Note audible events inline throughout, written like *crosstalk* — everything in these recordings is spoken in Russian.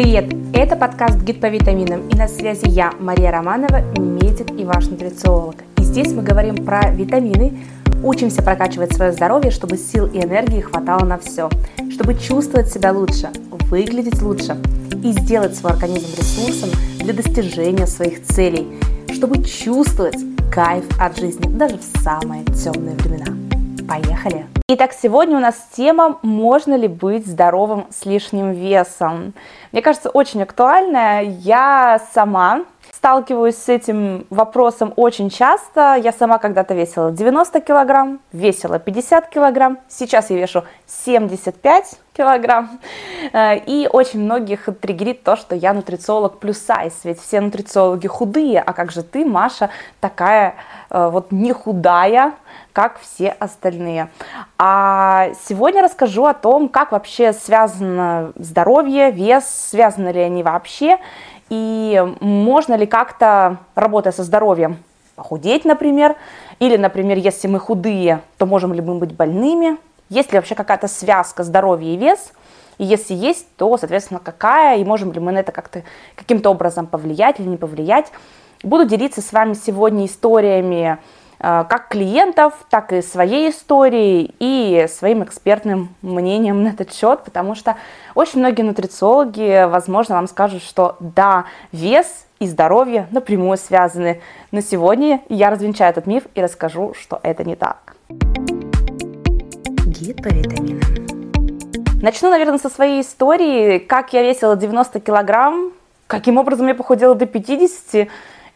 Привет! Это подкаст «Гид по витаминам» и на связи я, Мария Романова, медик и ваш нутрициолог. И здесь мы говорим про витамины, учимся прокачивать свое здоровье, чтобы сил и энергии хватало на все, чтобы чувствовать себя лучше, выглядеть лучше и сделать свой организм ресурсом для достижения своих целей, чтобы чувствовать кайф от жизни даже в самые темные времена. Поехали! Итак, сегодня у нас тема «Можно ли быть здоровым с лишним весом?». Мне кажется, очень актуальная. Я сама сталкиваюсь с этим вопросом очень часто. Я сама когда-то весила 90 килограмм, весила 50 килограмм, сейчас я вешу 75 килограмм. Э, и очень многих триггерит то, что я нутрициолог плюс сайз, ведь все нутрициологи худые, а как же ты, Маша, такая э, вот не худая, как все остальные. А сегодня расскажу о том, как вообще связано здоровье, вес, связаны ли они вообще, и можно ли как-то, работая со здоровьем, похудеть, например, или, например, если мы худые, то можем ли мы быть больными, есть ли вообще какая-то связка здоровья и вес, и если есть, то, соответственно, какая, и можем ли мы на это как-то каким-то образом повлиять или не повлиять. Буду делиться с вами сегодня историями как клиентов, так и своей историей и своим экспертным мнением *laughs* на этот счет, потому что очень многие нутрициологи, возможно, вам скажут, что да, вес и здоровье напрямую связаны. Но сегодня я развенчаю этот миф и расскажу, что это не так. Гид по витаминам. Начну, наверное, со своей истории, как я весила 90 килограмм, каким образом я похудела до 50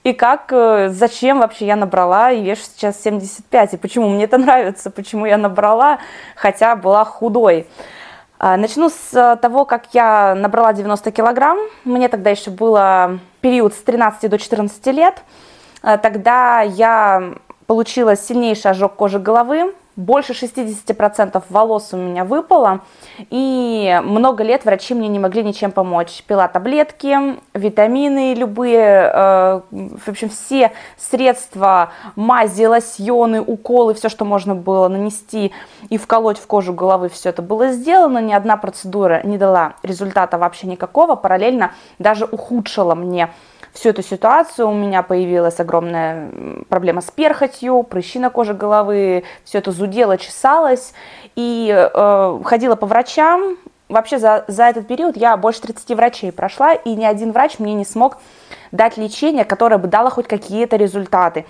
и как, э, зачем вообще я набрала и вешу сейчас 75, и почему мне это нравится, почему я набрала, хотя была худой. А, начну с э, того, как я набрала 90 килограмм. Мне тогда еще было период с 13 до 14 лет. А, тогда я получила сильнейший ожог кожи головы, больше 60% волос у меня выпало, и много лет врачи мне не могли ничем помочь. Пила таблетки, витамины любые, э, в общем, все средства, мази, лосьоны, уколы, все, что можно было нанести и вколоть в кожу головы, все это было сделано. Ни одна процедура не дала результата вообще никакого, параллельно даже ухудшила мне всю эту ситуацию у меня появилась огромная проблема с перхотью, прыщи на коже головы, все это зудело, чесалось. И э, ходила по врачам. Вообще за, за этот период я больше 30 врачей прошла, и ни один врач мне не смог дать лечение, которое бы дало хоть какие-то результаты.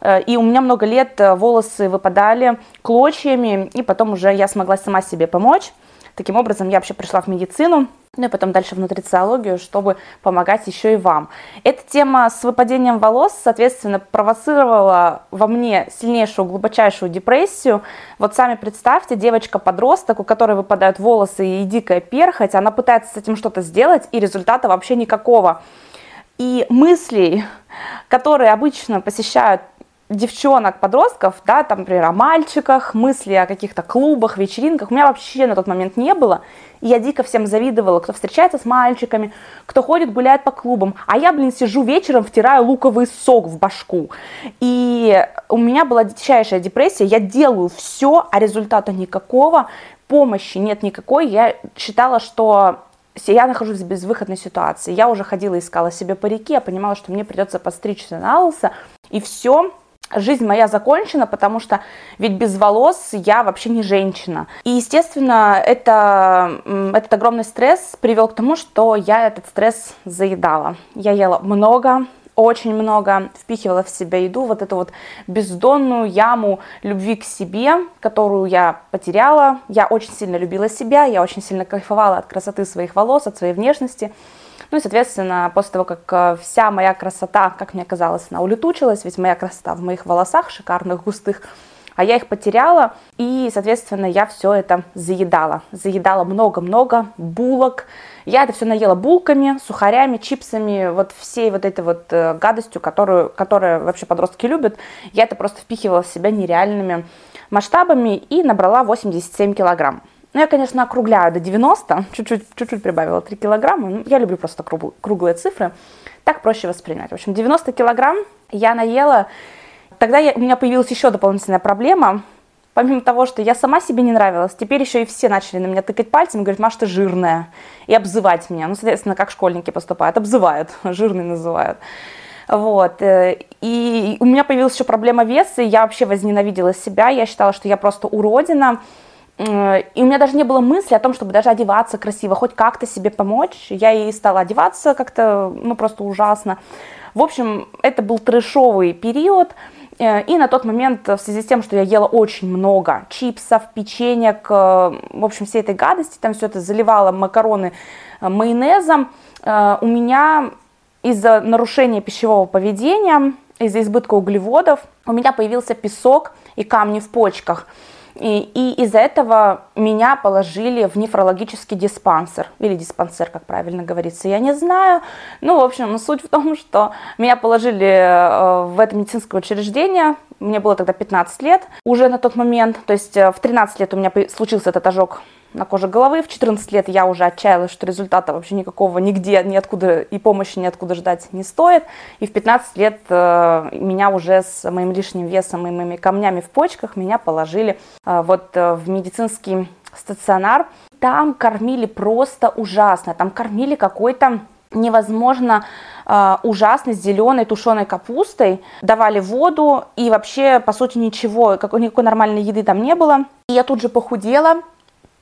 Э, и у меня много лет э, волосы выпадали клочьями, и потом уже я смогла сама себе помочь. Таким образом, я вообще пришла в медицину, ну и потом дальше в нутрициологию, чтобы помогать еще и вам. Эта тема с выпадением волос, соответственно, провоцировала во мне сильнейшую, глубочайшую депрессию. Вот сами представьте, девочка-подросток, у которой выпадают волосы и дикая перхоть, она пытается с этим что-то сделать, и результата вообще никакого. И мыслей, которые обычно посещают девчонок, подростков, да, там, например, о мальчиках, мысли о каких-то клубах, вечеринках, у меня вообще на тот момент не было. И я дико всем завидовала, кто встречается с мальчиками, кто ходит, гуляет по клубам. А я, блин, сижу вечером, втираю луковый сок в башку. И у меня была дичайшая депрессия, я делаю все, а результата никакого, помощи нет никакой. Я считала, что я нахожусь в безвыходной ситуации. Я уже ходила, искала себе парики, я понимала, что мне придется подстричься на лысо, и все, жизнь моя закончена, потому что ведь без волос я вообще не женщина. И, естественно, это, этот огромный стресс привел к тому, что я этот стресс заедала. Я ела много, очень много, впихивала в себя еду, вот эту вот бездонную яму любви к себе, которую я потеряла. Я очень сильно любила себя, я очень сильно кайфовала от красоты своих волос, от своей внешности. Ну и, соответственно, после того, как э, вся моя красота, как мне казалось, она улетучилась, ведь моя красота в моих волосах шикарных, густых, а я их потеряла, и, соответственно, я все это заедала. Заедала много-много булок. Я это все наела булками, сухарями, чипсами, вот всей вот этой вот э, гадостью, которую, которую вообще подростки любят. Я это просто впихивала в себя нереальными масштабами и набрала 87 килограмм. Ну, я, конечно, округляю до 90, чуть-чуть, чуть-чуть прибавила 3 килограмма. Ну, я люблю просто круглые цифры. Так проще воспринять. В общем, 90 килограмм я наела. Тогда я, у меня появилась еще дополнительная проблема. помимо того, что я сама себе не нравилась, теперь еще и все начали на меня тыкать пальцем и говорить, Маша, ты жирная, и обзывать меня. Ну, соответственно, как школьники поступают, обзывают, *laughs* жирный называют. Вот. Э, и у меня появилась еще проблема веса, и я вообще возненавидела себя, я считала, что я просто уродина, и у меня даже не было мысли о том, чтобы даже одеваться красиво, хоть как-то себе помочь. Я и стала одеваться как-то, ну, просто ужасно. В общем, это был трешовый период. Э, и на тот момент, в связи с тем, что я ела очень много чипсов, печенек, в общем, всей этой гадости, там все это заливала макароны майонезом, у меня из-за нарушения пищевого поведения, из-за избытка углеводов, у меня появился песок и камни в почках. И, и из-за этого меня положили в нефрологический диспансер, или диспансер, как правильно говорится, я не знаю. Ну, в общем, суть в том, что меня положили э, в это медицинское учреждение, мне было тогда 15 лет уже на тот момент, то есть э, в 13 лет у меня случился этот ожог на коже головы. В 14 лет я уже отчаялась, что результата вообще никакого нигде, ниоткуда и помощи ниоткуда ждать не стоит. И в 15 лет э, меня уже с моим лишним весом и моими камнями в почках меня положили э, вот э, в медицинский стационар. Там кормили просто ужасно. Там кормили какой-то невозможно э, ужасной зеленой тушеной капустой. Давали воду и вообще, по сути, ничего, какой, никакой нормальной еды там не было. И я тут же похудела,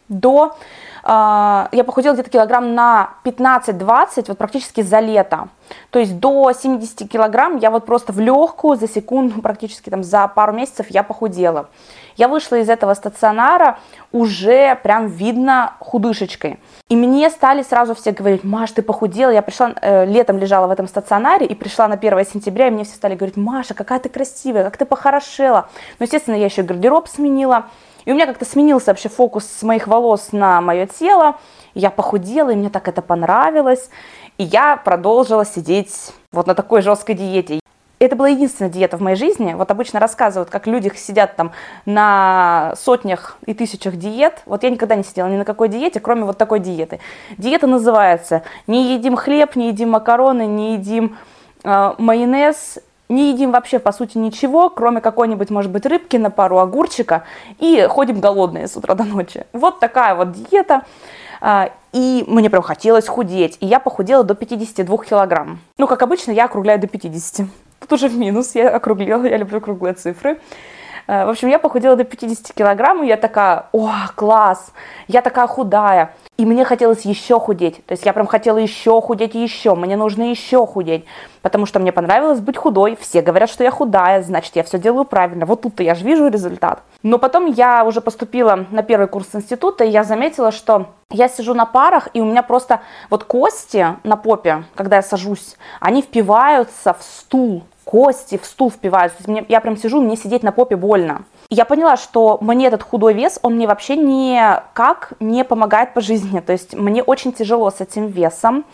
до, э, я похудела где-то килограмм на 15-20, вот практически за лето. То есть до 70 килограмм я вот просто в легкую за секунду, *laughs* практически там за пару месяцев я похудела. Я вышла из этого стационара уже прям видно худышечкой. И мне стали сразу все говорить, Маш, ты похудела. Я пришла, э, летом лежала в этом стационаре и пришла на 1 сентября, и мне все стали говорить, Маша, какая ты красивая, как ты похорошела. Ну, естественно, я еще гардероб сменила. И у меня как-то сменился вообще фокус с моих волос на мое тело. Я похудела, и мне так это понравилось. И я продолжила сидеть вот на такой жесткой диете. Это была единственная диета в моей жизни. Вот обычно рассказывают, как люди сидят там на сотнях и тысячах диет. Вот я никогда не сидела ни на какой диете, кроме вот такой диеты. Диета называется «Не едим хлеб, не едим макароны, не едим э, майонез, не едим вообще, по сути, ничего, кроме какой-нибудь, может быть, рыбки на пару огурчика, и ходим голодные с утра до ночи. Вот такая вот диета. А, и мне прям хотелось худеть. И я похудела до 52 килограмм. Ну, как обычно, я округляю до 50. Тут уже в минус, я округлила, я люблю круглые цифры. А, в общем, я похудела до 50 килограмм, и я такая, о, класс, я такая худая. И мне хотелось еще худеть. То есть я прям хотела еще худеть и еще. Мне нужно еще худеть. Потому что мне понравилось быть худой. Все говорят, что я худая, значит, я все делаю правильно. Вот тут-то я же вижу результат. Но потом я уже поступила на первый курс института, и я заметила, что я сижу на парах, и у меня просто вот кости на попе, когда я сажусь, они впиваются в стул кости в стул впиваются. Мне, я прям сижу, мне сидеть на попе больно. Я поняла, что мне этот худой вес, он мне вообще никак не помогает по жизни. То есть мне очень тяжело с этим весом.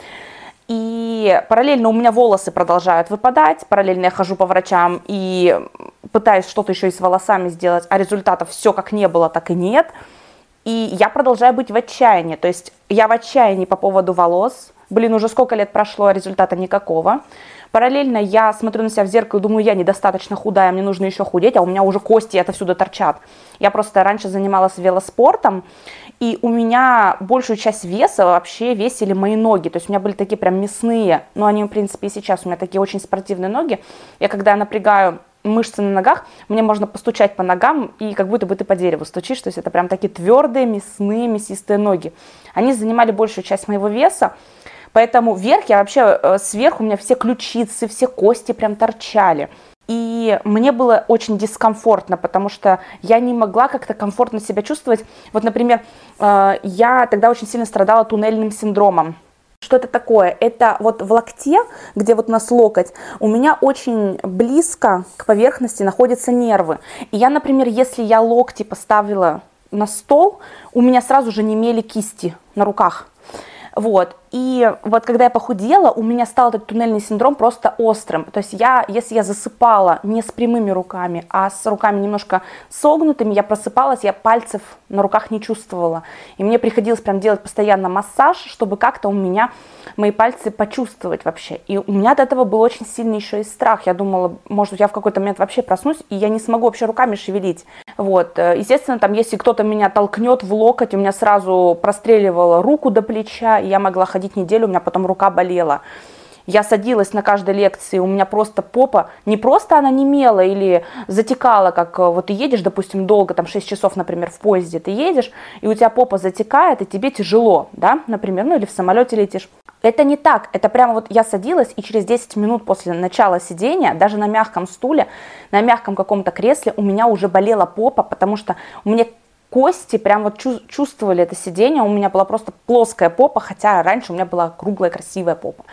И параллельно у меня волосы продолжают выпадать, параллельно я хожу по врачам и пытаюсь что-то еще и с волосами сделать, а результатов все как не было, так и нет. И я продолжаю быть в отчаянии. То есть я в отчаянии по поводу волос. Блин, уже сколько лет прошло, а результата никакого. Параллельно я смотрю на себя в зеркало и думаю, я недостаточно худая, мне нужно еще худеть, а у меня уже кости отовсюду торчат. Я просто раньше занималась велоспортом, и у меня большую часть веса вообще весили мои ноги. То есть у меня были такие прям мясные, но они, в принципе, и сейчас у меня такие очень спортивные ноги. Я когда напрягаю мышцы на ногах, мне можно постучать по ногам, и как будто бы ты по дереву стучишь, то есть это прям такие твердые, мясные, мясистые ноги. Они занимали большую часть моего веса, Поэтому вверх я вообще, э, сверху у меня все ключицы, все кости прям торчали. И мне было очень дискомфортно, потому что я не могла как-то комфортно себя чувствовать. Вот, например, э, я тогда очень сильно страдала туннельным синдромом. Что это такое? Это вот в локте, где вот у нас локоть, у меня очень близко к поверхности находятся нервы. И я, например, если я локти поставила на стол, у меня сразу же не немели кисти на руках. Вот. И вот когда я похудела, у меня стал этот туннельный синдром просто острым. То есть я, если я засыпала не с прямыми руками, а с руками немножко согнутыми, я просыпалась, я пальцев на руках не чувствовала. И мне приходилось прям делать постоянно массаж, чтобы как-то у меня мои пальцы почувствовать вообще. И у меня от этого был очень сильный еще и страх. Я думала, может, я в какой-то момент вообще проснусь, и я не смогу вообще руками шевелить. Вот. Э, естественно, там, если кто-то меня толкнет в локоть, у меня сразу простреливало руку до плеча, и я могла ходить неделю, у меня потом рука болела я садилась на каждой лекции, у меня просто попа, не просто она немела или затекала, как э, вот ты едешь, допустим, долго, там 6 часов, например, в поезде ты едешь, и у тебя попа затекает, и тебе тяжело, да, например, ну или в самолете летишь. Это не так, это прямо вот я садилась, и через 10 минут после начала сидения, даже на мягком стуле, на мягком каком-то кресле, у меня уже болела попа, потому что меня кости прям вот чувствовали это сидение, у меня была просто плоская попа, хотя раньше у меня была круглая красивая попа.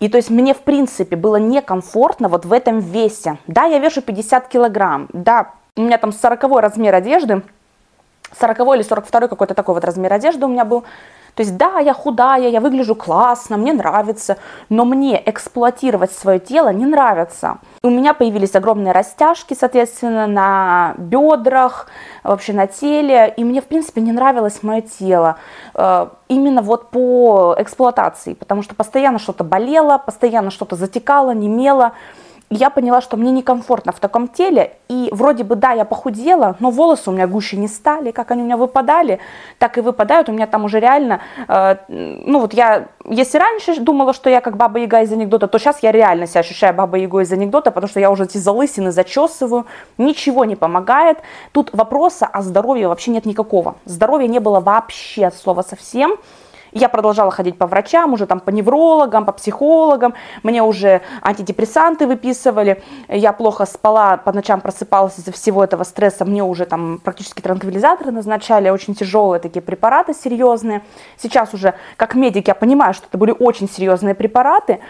И то есть мне, в принципе, было некомфортно вот в этом весе. Да, я вешу 50 килограмм, да, у меня там 40 размер одежды, 40 или 42 какой-то такой вот размер одежды у меня был. То есть да, я худая, я выгляжу классно, мне нравится, но мне эксплуатировать свое тело не нравится. У меня появились огромные растяжки, соответственно, на бедрах, вообще на теле, и мне, в принципе, не нравилось мое тело э, именно вот по эксплуатации, потому что постоянно что-то болело, постоянно что-то затекало, немело, я поняла, что мне некомфортно в таком теле, и вроде бы, да, я похудела, но волосы у меня гуще не стали, как они у меня выпадали, так и выпадают, у меня там уже реально, э, ну вот я, если раньше думала, что я как Баба Яга из анекдота, то сейчас я реально себя ощущаю Баба Ягой из анекдота, потому что я уже эти залысины зачесываю, ничего не помогает, тут вопроса о здоровье вообще нет никакого, здоровья не было вообще от слова совсем, я продолжала ходить по врачам, уже там по неврологам, по психологам. Мне уже антидепрессанты выписывали. Я плохо спала, по ночам просыпалась из-за всего этого стресса. Мне уже там практически транквилизаторы назначали, очень тяжелые такие препараты серьезные. Сейчас уже как медик я понимаю, что это были очень серьезные препараты.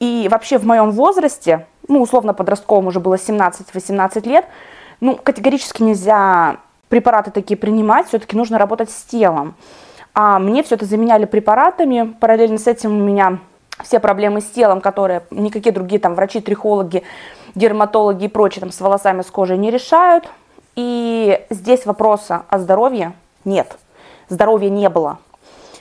И вообще в моем возрасте, ну условно подростковом уже было 17-18 лет, ну категорически нельзя препараты такие принимать, все-таки нужно работать с телом. А мне все это заменяли препаратами. Параллельно с этим у меня все проблемы с телом, которые никакие другие там врачи, трихологи, дерматологи и прочие там с волосами, с кожей не решают. И здесь вопроса о здоровье нет. Здоровья не было.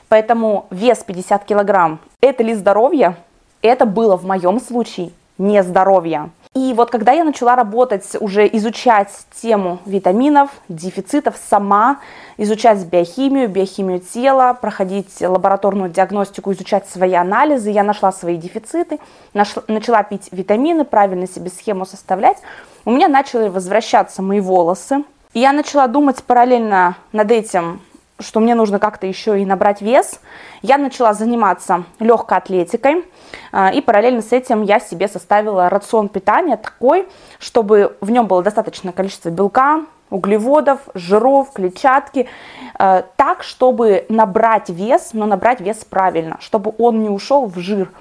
Поэтому вес 50 килограмм – это ли здоровье? Это было в моем случае не здоровье. И вот когда я начала работать, уже изучать тему витаминов, дефицитов сама, изучать биохимию, биохимию тела, проходить лабораторную диагностику, изучать свои анализы, я нашла свои дефициты, нашла, начала пить витамины, правильно себе схему составлять, у меня начали возвращаться мои волосы. И я начала думать параллельно над этим, что мне нужно как-то еще и набрать вес, я начала заниматься легкой атлетикой, а, и параллельно с этим я себе составила рацион питания такой, чтобы в нем было достаточное количество белка, углеводов, жиров, клетчатки, а, так, чтобы набрать вес, но набрать вес правильно, чтобы он не ушел в жир.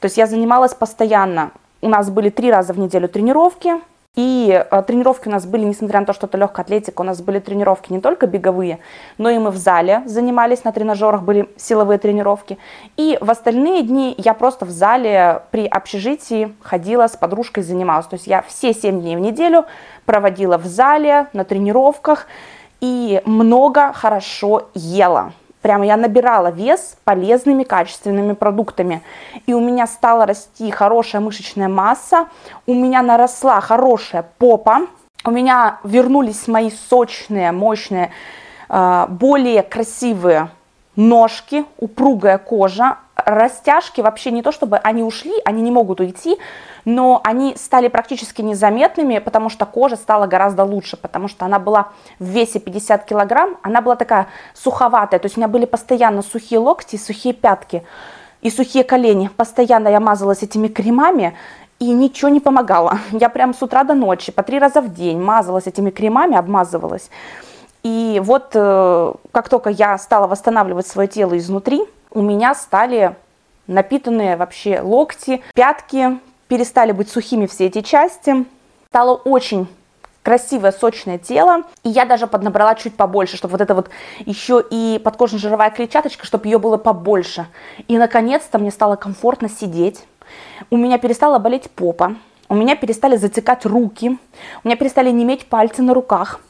То есть я занималась постоянно. У нас были три раза в неделю тренировки, и э, тренировки у нас были, несмотря на то, что это легкая атлетика, у нас были тренировки не только беговые, но и мы в зале занимались на тренажерах, были силовые тренировки. И в остальные дни я просто в зале при общежитии ходила с подружкой, занималась. То есть я все 7 дней в неделю проводила в зале, на тренировках и много хорошо ела. Прямо я набирала вес полезными, качественными продуктами. И у меня стала расти хорошая мышечная масса, у меня наросла хорошая попа, у меня вернулись мои сочные, мощные, э, более красивые ножки, упругая кожа, растяжки вообще не то чтобы они ушли, они не могут уйти, но они стали практически незаметными, потому что кожа стала гораздо лучше, потому что она была в весе 50 килограмм, она была такая суховатая, то есть у меня были постоянно сухие локти, сухие пятки и сухие колени. Постоянно я мазалась этими кремами, и ничего не помогало. Я прям с утра до ночи, по три раза в день мазалась этими кремами, обмазывалась. И вот э, как только я стала восстанавливать свое тело изнутри, у меня стали напитанные вообще локти, пятки, перестали быть сухими все эти части. Стало очень красивое, сочное тело. И я даже поднабрала чуть побольше, чтобы вот это вот еще и подкожно-жировая клетчаточка, чтобы ее было побольше. И наконец-то мне стало комфортно сидеть. У меня перестала болеть попа. У меня перестали затекать руки. У меня перестали неметь пальцы на руках.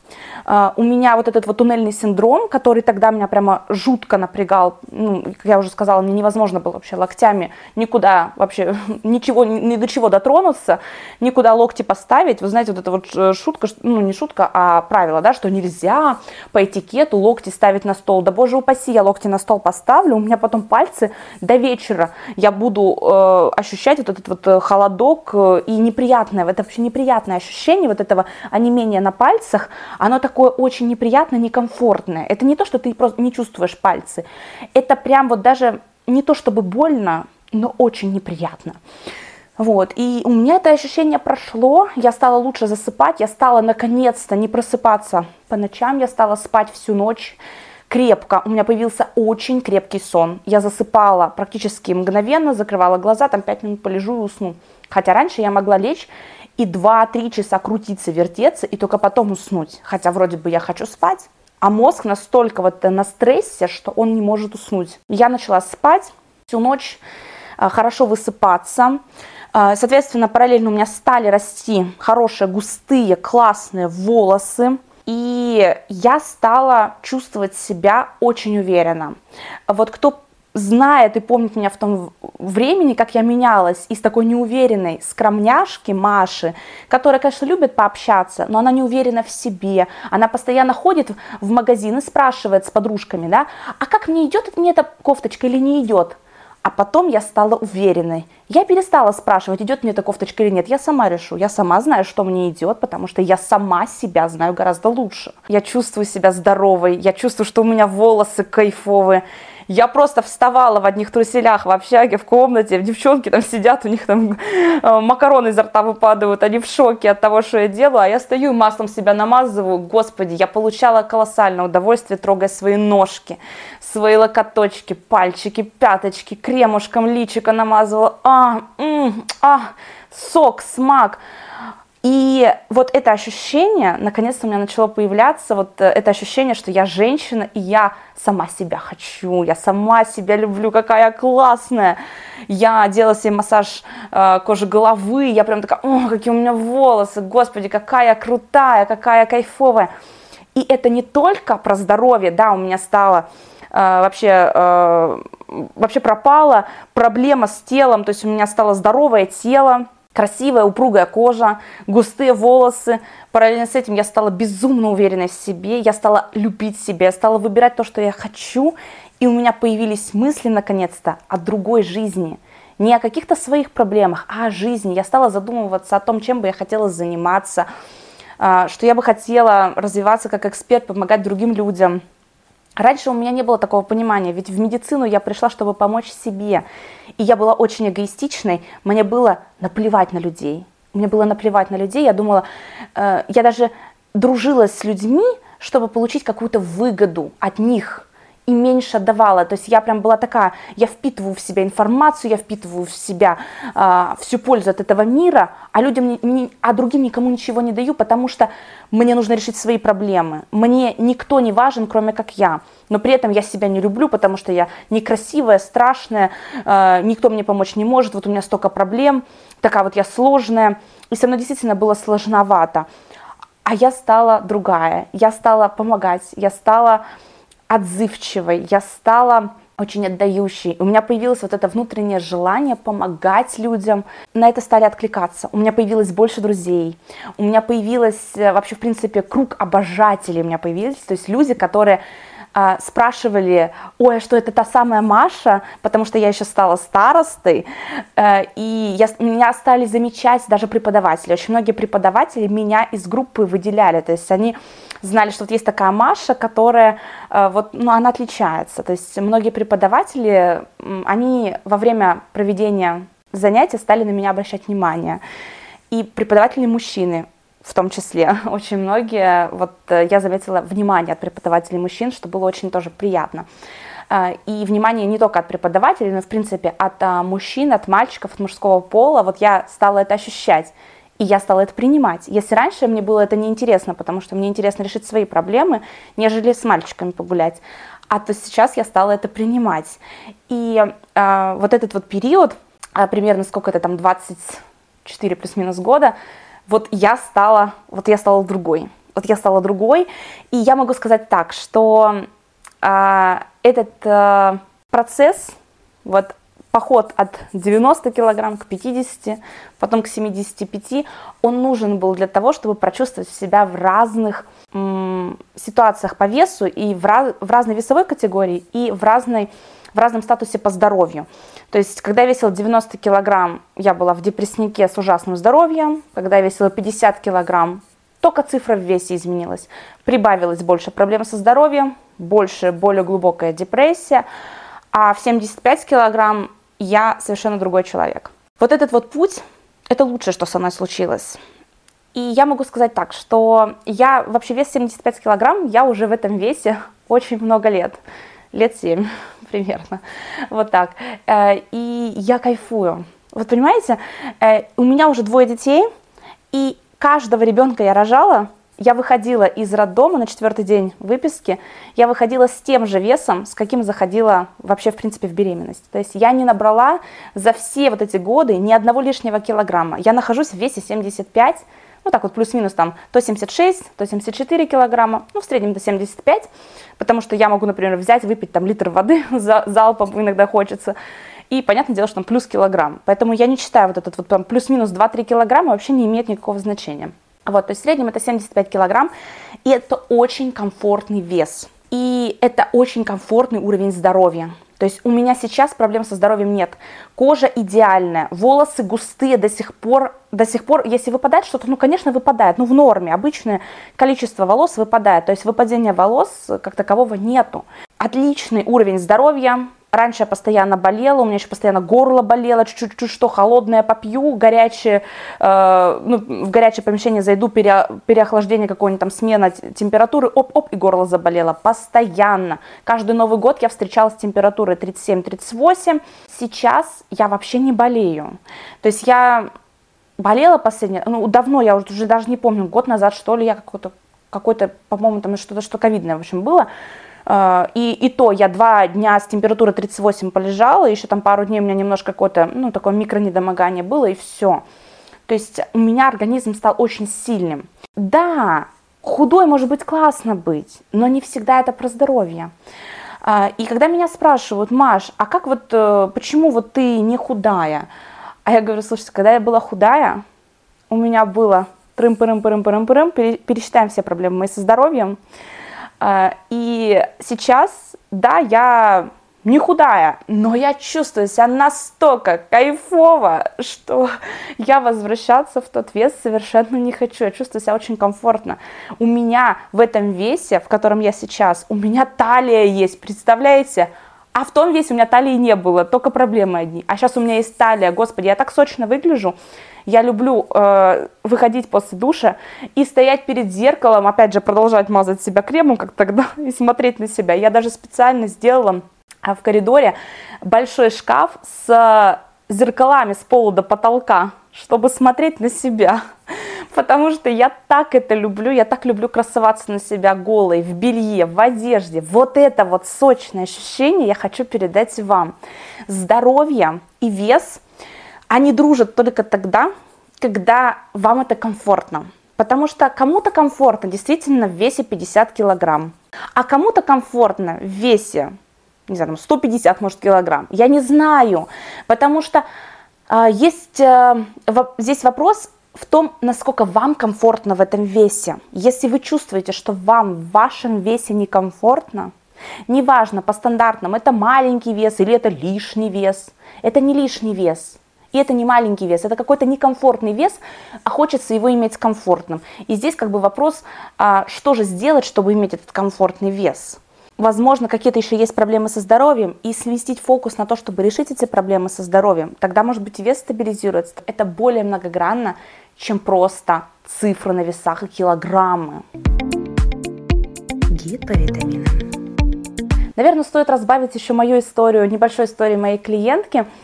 Uh, у меня вот этот вот туннельный синдром, который тогда меня прямо жутко напрягал, ну, как я уже сказала, мне невозможно было вообще локтями никуда вообще, *laughs* ничего, ни до чего дотронуться, никуда локти поставить. Вы знаете, вот эта вот э, шутка, ну, не шутка, а правило, да, что нельзя по этикету локти ставить на стол. Да боже упаси, я локти на стол поставлю, у меня потом пальцы до вечера, я буду э, ощущать вот этот вот э, холодок э, и неприятное, это вообще неприятное ощущение вот этого онемения на пальцах, оно такое очень неприятное, некомфортное. Это не то, что ты просто не чувствуешь пальцы, это прям вот даже не то чтобы больно, но очень неприятно. Вот, и у меня это ощущение прошло, я стала лучше засыпать, я стала наконец-то не просыпаться по ночам, я стала спать всю ночь, крепко, у меня появился очень крепкий сон. Я засыпала практически мгновенно, закрывала глаза, там 5 минут полежу и усну. Хотя раньше я могла лечь и 2-3 часа крутиться, вертеться, и только потом уснуть. Хотя вроде бы я хочу спать, а мозг настолько вот на стрессе, что он не может уснуть. Я начала спать всю ночь, а, хорошо высыпаться. А, соответственно, параллельно у меня стали расти хорошие, густые, классные волосы. И я стала чувствовать себя очень уверенно. Вот кто знает и помнит меня в том времени, как я менялась из такой неуверенной скромняшки Маши, которая, конечно, любит пообщаться, но она не уверена в себе, она постоянно ходит в магазин и спрашивает с подружками, да, а как мне идет мне эта кофточка или не идет? А потом я стала уверенной. Я перестала спрашивать, идет мне эта кофточка или нет. Я сама решу. Я сама знаю, что мне идет, потому что я сама себя знаю гораздо лучше. Я чувствую себя здоровой. Я чувствую, что у меня волосы кайфовые. Я просто вставала в одних труселях в общаге, в комнате, девчонки там сидят, у них там э, макароны изо рта выпадают, они в шоке от того, что я делаю, а я стою и маслом себя намазываю. Господи, я получала колоссальное удовольствие, трогая свои ножки, свои локоточки, пальчики, пяточки, кремушком личика намазывала. А, м, а, сок, смак. И вот это ощущение, наконец-то у меня начало появляться, вот э, это ощущение, что я женщина, и я сама себя хочу, я сама себя люблю, какая классная. Я делала себе массаж э, кожи головы, я прям такая, о, какие у меня волосы, господи, какая крутая, какая кайфовая. И это не только про здоровье, да, у меня стало э, вообще, э, вообще пропала проблема с телом, то есть у меня стало здоровое тело, красивая, упругая кожа, густые волосы. Параллельно с этим я стала безумно уверенной в себе, я стала любить себя, я стала выбирать то, что я хочу, и у меня появились мысли, наконец-то, о другой жизни. Не о каких-то своих проблемах, а о жизни. Я стала задумываться о том, чем бы я хотела заниматься, а, что я бы хотела развиваться как эксперт, помогать другим людям. Раньше у меня не было такого понимания, ведь в медицину я пришла, чтобы помочь себе. И я была очень эгоистичной, мне было наплевать на людей. Мне было наплевать на людей, я думала, э, я даже дружила с людьми, чтобы получить какую-то выгоду от них и меньше отдавала. То есть я прям была такая, я впитываю в себя информацию, я впитываю в себя э, всю пользу от этого мира, а людям, не, не, а другим никому ничего не даю, потому что мне нужно решить свои проблемы. Мне никто не важен, кроме как я. Но при этом я себя не люблю, потому что я некрасивая, страшная, э, никто мне помочь не может, вот у меня столько проблем, такая вот я сложная. И со мной действительно было сложновато. А я стала другая, я стала помогать, я стала отзывчивой, я стала очень отдающей. У меня появилось вот это внутреннее желание помогать людям. На это стали откликаться. У меня появилось больше друзей. У меня появилось э, вообще, в принципе, круг обожателей у меня появились. То есть люди, которые а, спрашивали, ой, а что это та самая Маша, потому что я еще стала старостой, э, и я, меня стали замечать даже преподаватели. Очень многие преподаватели меня из группы выделяли, то есть они знали, что вот есть такая Маша, которая, э, вот, ну, она отличается. То есть многие преподаватели, они во время проведения занятий стали на меня обращать внимание. И преподаватели мужчины, в том числе. *laughs* Очень многие, вот э, я заметила внимание от преподавателей мужчин, что было очень тоже приятно. Э, и внимание не только от преподавателей, но, в принципе, от а, мужчин, от мальчиков, от мужского пола. Вот я стала это ощущать. И я стала это принимать. Если раньше мне было это неинтересно, потому что мне интересно решить свои проблемы, нежели с мальчиками погулять, а то сейчас я стала это принимать. И э, вот этот вот период, примерно сколько это там, 24 плюс-минус года, вот я стала, вот я стала другой. вот я стала другой. И я могу сказать так, что а, этот а, процесс, вот поход от 90 килограмм к 50, потом к 75, он нужен был для того, чтобы прочувствовать себя в разных м, ситуациях по весу и в, раз, в разной весовой категории и в, разной, в разном статусе по здоровью. То есть, когда я весила 90 килограмм, я была в депресснике с ужасным здоровьем. Когда я весила 50 килограмм, только цифра в весе изменилась. Прибавилось больше проблем со здоровьем, больше более глубокая депрессия. А в 75 килограмм я совершенно другой человек. Вот этот вот путь, это лучшее, что со мной случилось. И я могу сказать так, что я вообще вес 75 килограмм, я уже в этом весе *laughs* очень много лет. Лет 7 примерно. Вот так. Э, и я кайфую. Вот понимаете, э, у меня уже двое детей, и каждого ребенка я рожала я выходила из роддома на четвертый день выписки, я выходила с тем же весом, с каким заходила вообще, в принципе, в беременность. То есть я не набрала за все вот эти годы ни одного лишнего килограмма. Я нахожусь в весе 75, ну так вот плюс-минус там то 76, то 74 килограмма, ну в среднем до 75, потому что я могу, например, взять, выпить там литр воды *laughs* за, залпом иногда хочется, и понятное дело, что там плюс килограмм. Поэтому я не считаю вот этот вот там плюс-минус 2-3 килограмма вообще не имеет никакого значения. Вот, то есть в среднем это 75 килограмм, и это очень комфортный вес. И это очень комфортный уровень здоровья. То есть у меня сейчас проблем со здоровьем нет. Кожа идеальная, волосы густые до сих пор, до сих пор, если выпадает что-то, ну, конечно, выпадает, ну, в норме, обычное количество волос выпадает, то есть выпадения волос как такового нету. Отличный уровень здоровья, Раньше я постоянно болела, у меня еще постоянно горло болело, чуть-чуть что холодное попью, горячее, э, ну, в горячее помещение зайду, пере, переохлаждение какое-нибудь там, смена температуры, оп-оп, и горло заболело. Постоянно. Каждый Новый год я встречалась с температурой 37-38. Сейчас я вообще не болею. То есть я болела последнее, ну, давно, я уже даже не помню, год назад, что ли, я какой-то, какой-то, по-моему, там что-то, что ковидное, в общем, было. А, и, и то я два дня с температурой 38 полежала, еще там пару дней у меня немножко какое-то, ну, такое микронедомогание было, и все. То есть у меня организм стал очень сильным. Да, худой может быть классно быть, но не всегда это про здоровье. А, и когда меня спрашивают, Маш, а как вот, э, почему вот ты не худая? А я говорю, слушайте, когда я была худая, у меня было трым-пырым-пырым-пырым-пырым, пересчитаем все проблемы мои со здоровьем, и сейчас, да, я не худая, но я чувствую себя настолько кайфово, что я возвращаться в тот вес совершенно не хочу. Я чувствую себя очень комфортно. У меня в этом весе, в котором я сейчас, у меня талия есть, представляете? А в том весе у меня талии не было, только проблемы одни. А сейчас у меня есть талия, господи, я так сочно выгляжу. Я люблю э, выходить после душа и стоять перед зеркалом, опять же, продолжать мазать себя кремом, как тогда, *laughs* и смотреть на себя. Я даже специально сделала а, в коридоре большой шкаф с зеркалами с пола до потолка, чтобы смотреть на себя. *laughs* Потому что я так это люблю, я так люблю красоваться на себя голой, в белье, в одежде. Вот это вот сочное ощущение я хочу передать вам. Здоровье и вес – они дружат только тогда, когда вам это комфортно. Потому что кому-то комфортно действительно в весе 50 килограмм, а кому-то комфортно в весе, не знаю, 150, может, килограмм. Я не знаю, потому что э, есть э, в, здесь вопрос в том, насколько вам комфортно в этом весе. Если вы чувствуете, что вам в вашем весе некомфортно, неважно, по стандартным, это маленький вес или это лишний вес, это не лишний вес – и это не маленький вес, это какой-то некомфортный вес, а хочется его иметь комфортным. И здесь как бы вопрос, а, что же сделать, чтобы иметь этот комфортный вес. Возможно, какие-то еще есть проблемы со здоровьем, и сместить фокус на то, чтобы решить эти проблемы со здоровьем. Тогда, может быть, вес стабилизируется. Это более многогранно, чем просто цифры на весах и килограммы. Гид по витаминам. Наверное, стоит разбавить еще мою историю, небольшой историю моей клиентки –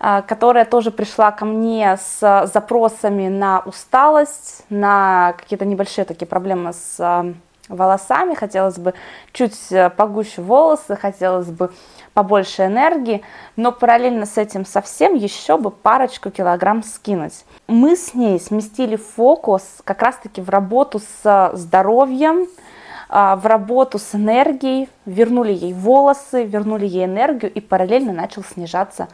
которая тоже пришла ко мне с запросами на усталость, на какие-то небольшие такие проблемы с а, волосами, хотелось бы чуть э, погуще волосы, хотелось бы побольше энергии, но параллельно с этим совсем еще бы парочку килограмм скинуть. Мы с ней сместили фокус как раз-таки в работу с здоровьем, а, в работу с энергией, вернули ей волосы, вернули ей энергию и параллельно начал снижаться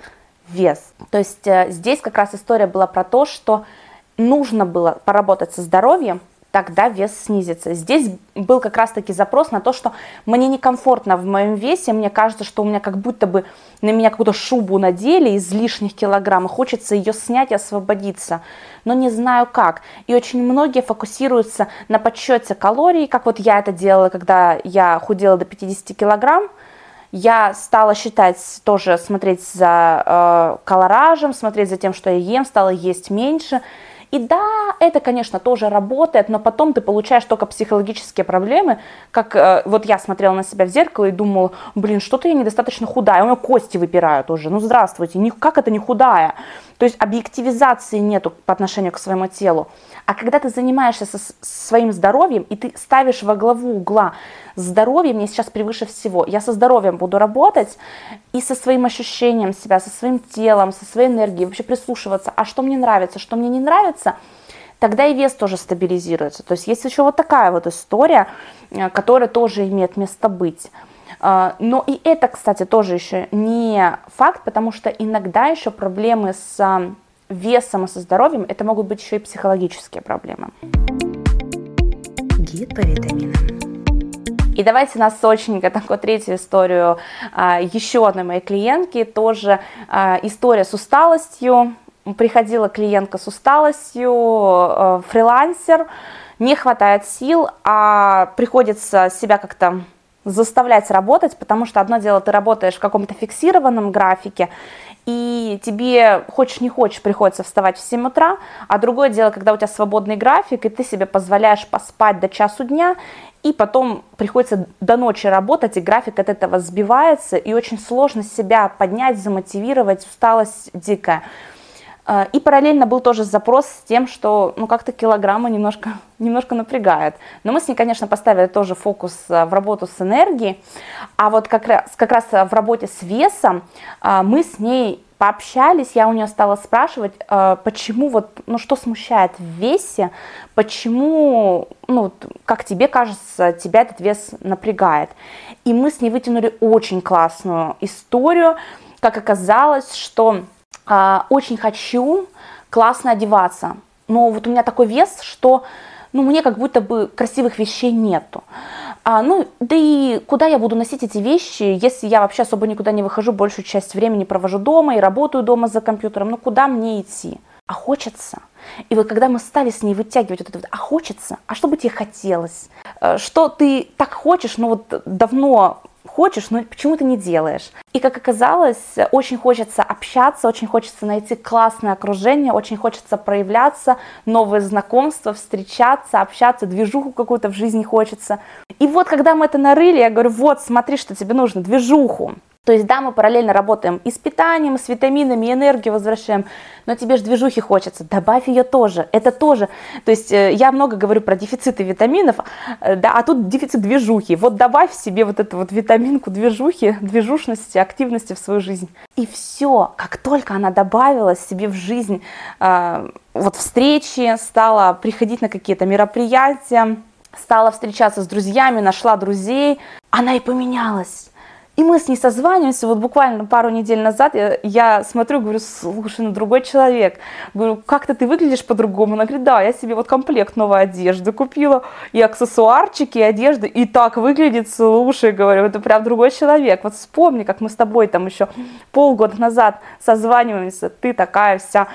вес. То есть э, здесь как раз история была про то, что нужно было поработать со здоровьем, тогда вес снизится. Здесь был как раз-таки запрос на то, что мне некомфортно в моем весе, мне кажется, что у меня как будто бы на меня какую-то шубу надели из лишних килограмм, и хочется ее снять и освободиться, но не знаю как. И очень многие фокусируются на подсчете калорий, как вот я это делала, когда я худела до 50 килограмм, я стала считать, тоже смотреть за э, колоражем, смотреть за тем, что я ем, стала есть меньше – и да, это, конечно, тоже работает, но потом ты получаешь только психологические проблемы, как э, вот я смотрела на себя в зеркало и думала, блин, что-то я недостаточно худая, у меня кости выпирают уже, ну здравствуйте, как это не худая? То есть объективизации нету по отношению к своему телу. А когда ты занимаешься со своим здоровьем, и ты ставишь во главу угла здоровье мне сейчас превыше всего. Я со здоровьем буду работать и со своим ощущением себя, со своим телом, со своей энергией, вообще прислушиваться, а что мне нравится, что мне не нравится, тогда и вес тоже стабилизируется. То есть есть еще вот такая вот история, э, которая тоже имеет место быть. Э, но и это, кстати, тоже еще не факт, потому что иногда еще проблемы с весом и со здоровьем, это могут быть еще и психологические проблемы. Гид по витаминам. И давайте на сочненько такую третью историю а, еще одной моей клиентки, тоже а, история с усталостью. Приходила клиентка с усталостью, а, фрилансер, не хватает сил, а приходится себя как-то заставлять работать, потому что одно дело, ты работаешь в каком-то фиксированном графике, и тебе, хочешь не хочешь, приходится вставать в 7 утра, а другое дело, когда у тебя свободный график, и ты себе позволяешь поспать до часу дня, и потом приходится до ночи работать, и график от этого сбивается, и очень сложно себя поднять, замотивировать, усталость дикая. А, и параллельно был тоже запрос с тем, что ну как-то килограммы немножко, *laughs* немножко напрягает. Но мы с ней, конечно, поставили тоже фокус а, в работу с энергией. А вот как раз, как раз в работе с весом а, мы с ней пообщались, я у нее стала спрашивать, почему вот, ну что смущает в весе, почему, ну, как тебе кажется, тебя этот вес напрягает. И мы с ней вытянули очень классную историю, как оказалось, что а, очень хочу классно одеваться, но вот у меня такой вес, что ну, мне как будто бы красивых вещей нету. А, ну, да и куда я буду носить эти вещи, если я вообще особо никуда не выхожу, большую часть времени провожу дома и работаю дома за компьютером, ну, куда мне идти? А хочется. И вот когда мы стали с ней вытягивать вот это вот, а хочется, а что бы тебе хотелось? Э, что ты так хочешь, но вот давно хочешь, но почему ты не делаешь. И как оказалось, очень хочется общаться, очень хочется найти классное окружение, очень хочется проявляться, новые знакомства, встречаться, общаться, движуху какую-то в жизни хочется. И вот когда мы это нарыли, я говорю, вот смотри, что тебе нужно, движуху. То есть, да, мы параллельно работаем и с питанием, с витаминами, энергию возвращаем, но тебе же движухи хочется, добавь ее тоже, это тоже. То есть, э, я много говорю про дефициты витаминов, э, да, а тут дефицит движухи. Вот добавь себе вот эту вот витаминку движухи, движушности, активности в свою жизнь. И все, как только она добавила себе в жизнь э, вот встречи, стала приходить на какие-то мероприятия, стала встречаться с друзьями, нашла друзей, она и поменялась и мы с ней созваниваемся, вот буквально пару недель назад я, я смотрю, говорю, слушай, ну другой человек. Говорю, как-то ты выглядишь по-другому. Она говорит, да, я себе вот комплект новой одежды купила, и аксессуарчики, и одежды, и так выглядит, слушай, говорю, это прям другой человек. Вот вспомни, как мы с тобой там еще полгода назад созваниваемся, ты такая вся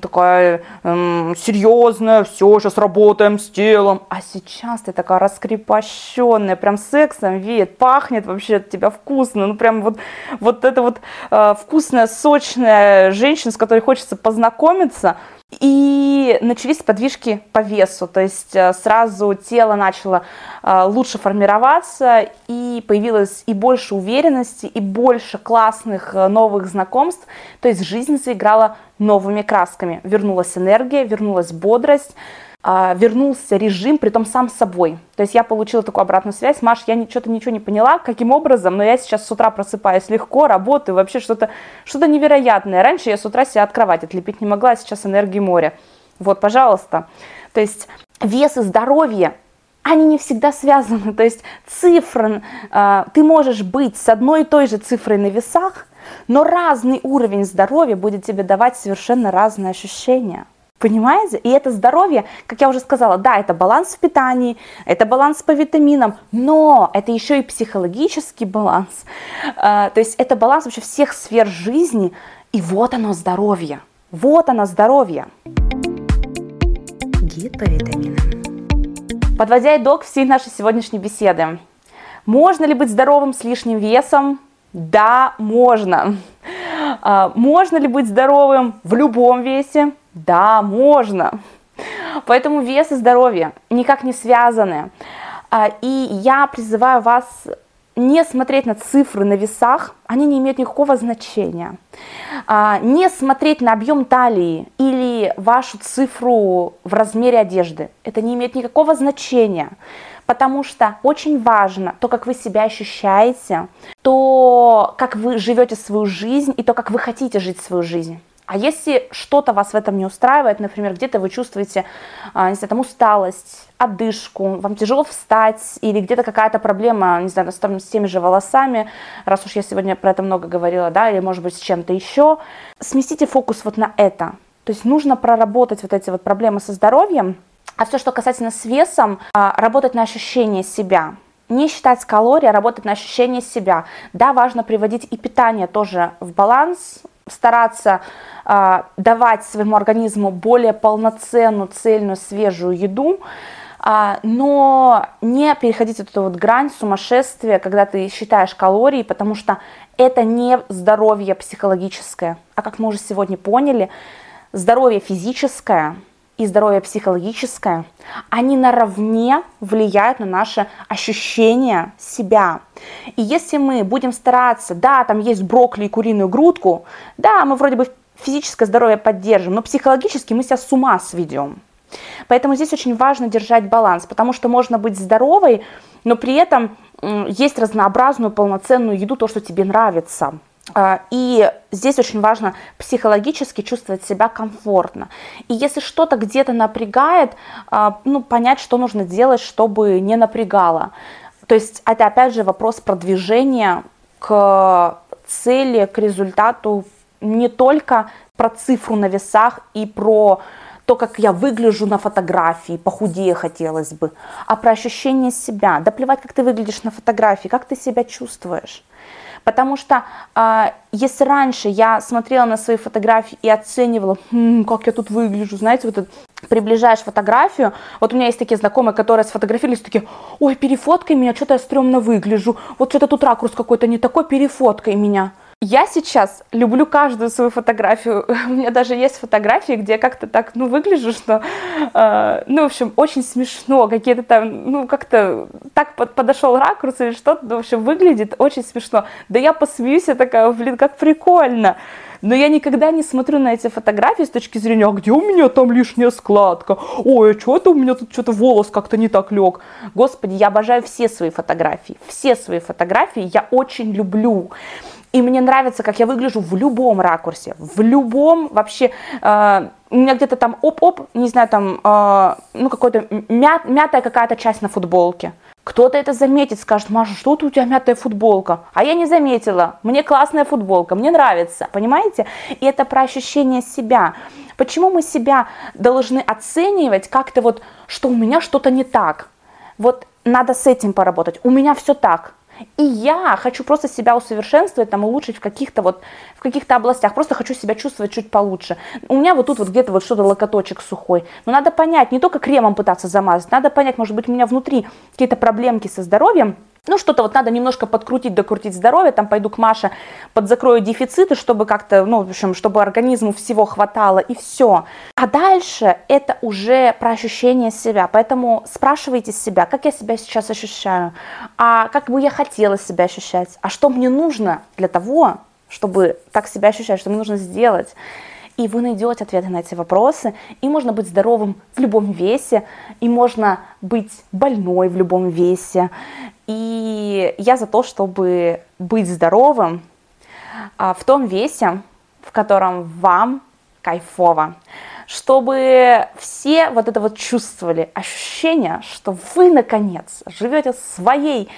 такая э, серьезная, все, сейчас работаем с телом. А сейчас ты такая раскрепощенная, прям сексом веет, пахнет вообще от тебя вкусно. Ну, прям вот, вот это вот э, вкусная, сочная женщина, с которой хочется познакомиться. И начались подвижки по весу, то есть э, сразу тело начало э, лучше формироваться, и появилось и больше уверенности, и больше классных э, новых знакомств, то есть жизнь заиграла новыми красками. Вернулась энергия, вернулась бодрость, вернулся режим, при том сам собой. То есть я получила такую обратную связь. Маш, я что-то ничего не поняла, каким образом, но я сейчас с утра просыпаюсь легко, работаю, вообще что-то что невероятное. Раньше я с утра себя от кровати отлепить не могла, а сейчас энергии моря. Вот, пожалуйста. То есть вес и здоровье они не всегда связаны. То есть цифры, э, ты можешь быть с одной и той же цифрой на весах, но разный уровень здоровья будет тебе давать совершенно разные ощущения. Понимаете? И это здоровье, как я уже сказала, да, это баланс в питании, это баланс по витаминам, но это еще и психологический баланс. Э, то есть это баланс вообще всех сфер жизни, и вот оно здоровье. Вот оно здоровье. Гид по витаминам. Подводя итог всей нашей сегодняшней беседы. Можно ли быть здоровым с лишним весом? Да, можно. А, можно ли быть здоровым в любом весе? Да, можно. Поэтому вес и здоровье никак не связаны. А, и я призываю вас не смотреть на цифры на весах, они не имеют никакого значения. А, не смотреть на объем талии или вашу цифру в размере одежды, это не имеет никакого значения, потому что очень важно то, как вы себя ощущаете, то, как вы живете свою жизнь и то, как вы хотите жить свою жизнь. А если что-то вас в этом не устраивает, например, где-то вы чувствуете, а, не знаю, там усталость, одышку, вам тяжело встать, или где-то какая-то проблема, не знаю, с, теми же волосами, раз уж я сегодня про это много говорила, да, или может быть с чем-то еще, сместите фокус вот на это. То есть нужно проработать вот эти вот проблемы со здоровьем, а все, что касательно с весом, а, работать на ощущение себя не считать калории, а работать на ощущение себя. Да, важно приводить и питание тоже в баланс, стараться э, давать своему организму более полноценную, цельную, свежую еду, э, но не переходить эту вот грань сумасшествия, когда ты считаешь калории, потому что это не здоровье психологическое, а как мы уже сегодня поняли, здоровье физическое – и здоровье психологическое, они наравне влияют на наше ощущение себя. И если мы будем стараться, да, там есть брокколи и куриную грудку, да, мы вроде бы физическое здоровье поддержим, но психологически мы себя с ума сведем. Поэтому здесь очень важно держать баланс, потому что можно быть здоровой, но при этом есть разнообразную полноценную еду, то, что тебе нравится – и здесь очень важно психологически чувствовать себя комфортно. И если что-то где-то напрягает, а, ну, понять, что нужно делать, чтобы не напрягало. То есть это опять же вопрос продвижения к цели, к результату, не только про цифру на весах и про то, как я выгляжу на фотографии, похудее хотелось бы, а про ощущение себя. Да плевать, как ты выглядишь на фотографии, как ты себя чувствуешь. Потому что э, если раньше я смотрела на свои фотографии и оценивала, хм, как я тут выгляжу, знаете, вот это, приближаешь фотографию, вот у меня есть такие знакомые, которые сфотографировались, такие, ой, перефоткай меня, что-то я стрёмно выгляжу, вот что-то тут ракурс какой-то не такой, перефоткай меня. Я сейчас люблю каждую свою фотографию. *laughs* У меня даже есть фотографии, где я как-то так, ну, выгляжу, что, э, ну, в общем, очень смешно. Какие-то там, ну, как-то так под, подошел ракурс или что-то, ну, в общем, выглядит очень смешно. Да я посмеюсь, я такая, блин, как прикольно. Но я никогда не смотрю на эти фотографии с точки зрения, а где у меня там лишняя складка? Ой, а что это у меня тут что-то волос как-то не так лег? Господи, я обожаю все свои фотографии. Все свои фотографии я очень люблю. И мне нравится, как я выгляжу в любом ракурсе, в любом вообще, э, у меня где-то там оп-оп, не знаю, там, э, ну, какой-то мят, мятая какая-то часть на футболке. Кто-то это заметит, скажет, Маша, что тут у тебя мятая футболка? А я не заметила, мне классная футболка, мне нравится, понимаете? И это про ощущение себя. Почему мы себя должны оценивать как-то вот, что у меня что-то не так? Вот надо с этим поработать. У меня все так. И я хочу просто себя усовершенствовать, там, улучшить в каких-то вот, в каких-то областях. Просто хочу себя чувствовать чуть получше. У меня вот тут вот где-то вот что-то локоточек сухой. Но надо понять, не только кремом пытаться замазать, надо понять, может быть, у меня внутри какие-то проблемки со здоровьем, ну, что-то вот надо немножко подкрутить, докрутить здоровье, там пойду к Маше, подзакрою дефициты, чтобы как-то, ну, в общем, чтобы организму всего хватало, и все. А дальше это уже про ощущение себя, поэтому спрашивайте себя, как я себя сейчас ощущаю, а как бы я хотела себя ощущать, а что мне нужно для того, чтобы так себя ощущать, что мне нужно сделать. И вы найдете ответы на эти вопросы, и можно быть здоровым в любом весе, и можно быть больной в любом весе. И я за то, чтобы быть здоровым а, в том весе, в котором вам кайфово, чтобы все вот это вот чувствовали, ощущение, что вы, наконец, живете своей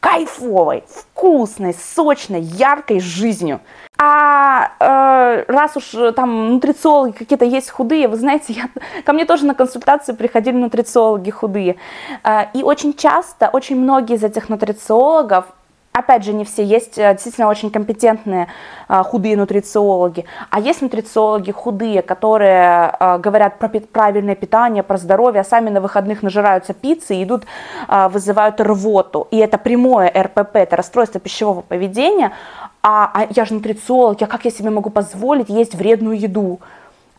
кайфовой, вкусной, сочной, яркой жизнью. А э, раз уж там нутрициологи какие-то есть худые, вы знаете, *laughs* я, ко мне тоже на консультации приходили нутрициологи худые. Э, и очень часто, очень многие из этих нутрициологов Опять же, не все. Есть э, действительно очень компетентные а, худые нутрициологи. А есть нутрициологи худые, которые а, говорят про правильное питание, про здоровье, а сами на выходных нажираются пиццы и идут, вызывают рвоту. И это прямое РПП, это расстройство пищевого поведения. А, а я же нутрициолог, а как я себе могу позволить есть вредную еду?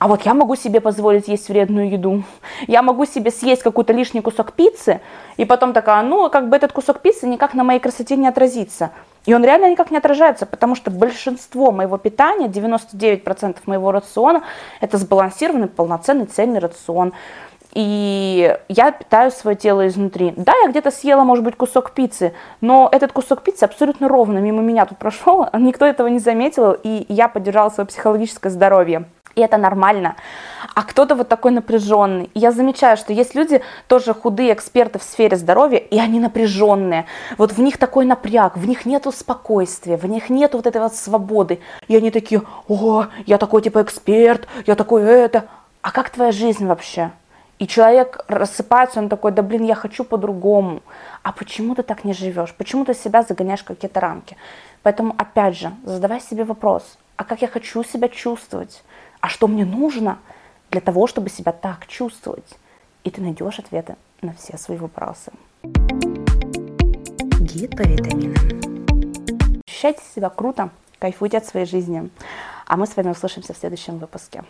А вот я могу себе позволить есть вредную еду. Я могу себе съесть какой-то лишний кусок пиццы, и потом такая, ну, как бы этот кусок пиццы никак на моей красоте не отразится. И он реально никак не отражается, потому что большинство моего питания, 99% моего рациона, это сбалансированный, полноценный, цельный рацион. И я питаю свое тело изнутри. Да, я где-то съела, может быть, кусок пиццы, но этот кусок пиццы абсолютно ровно мимо меня тут прошел, *laughs* никто этого не заметил, и я поддержала свое психологическое здоровье. И это нормально. А кто-то вот такой напряженный. И я замечаю, что есть люди, тоже худые эксперты в сфере здоровья, и они напряженные. Вот в них такой напряг, в них нету спокойствия, в них нету вот этой вот свободы. И они такие, о, я такой типа эксперт, я такой это. А как твоя жизнь вообще? И человек рассыпается, он такой, да блин, я хочу по-другому. А почему ты так не живешь? Почему ты себя загоняешь в какие-то рамки? Поэтому, опять же, задавай себе вопрос, а как я хочу себя чувствовать? А что мне нужно для того, чтобы себя так чувствовать. И ты найдешь ответы на все свои вопросы. Гид по витаминам. Ощущайте себя круто, кайфуйте от своей жизни. А мы с вами услышимся в следующем выпуске.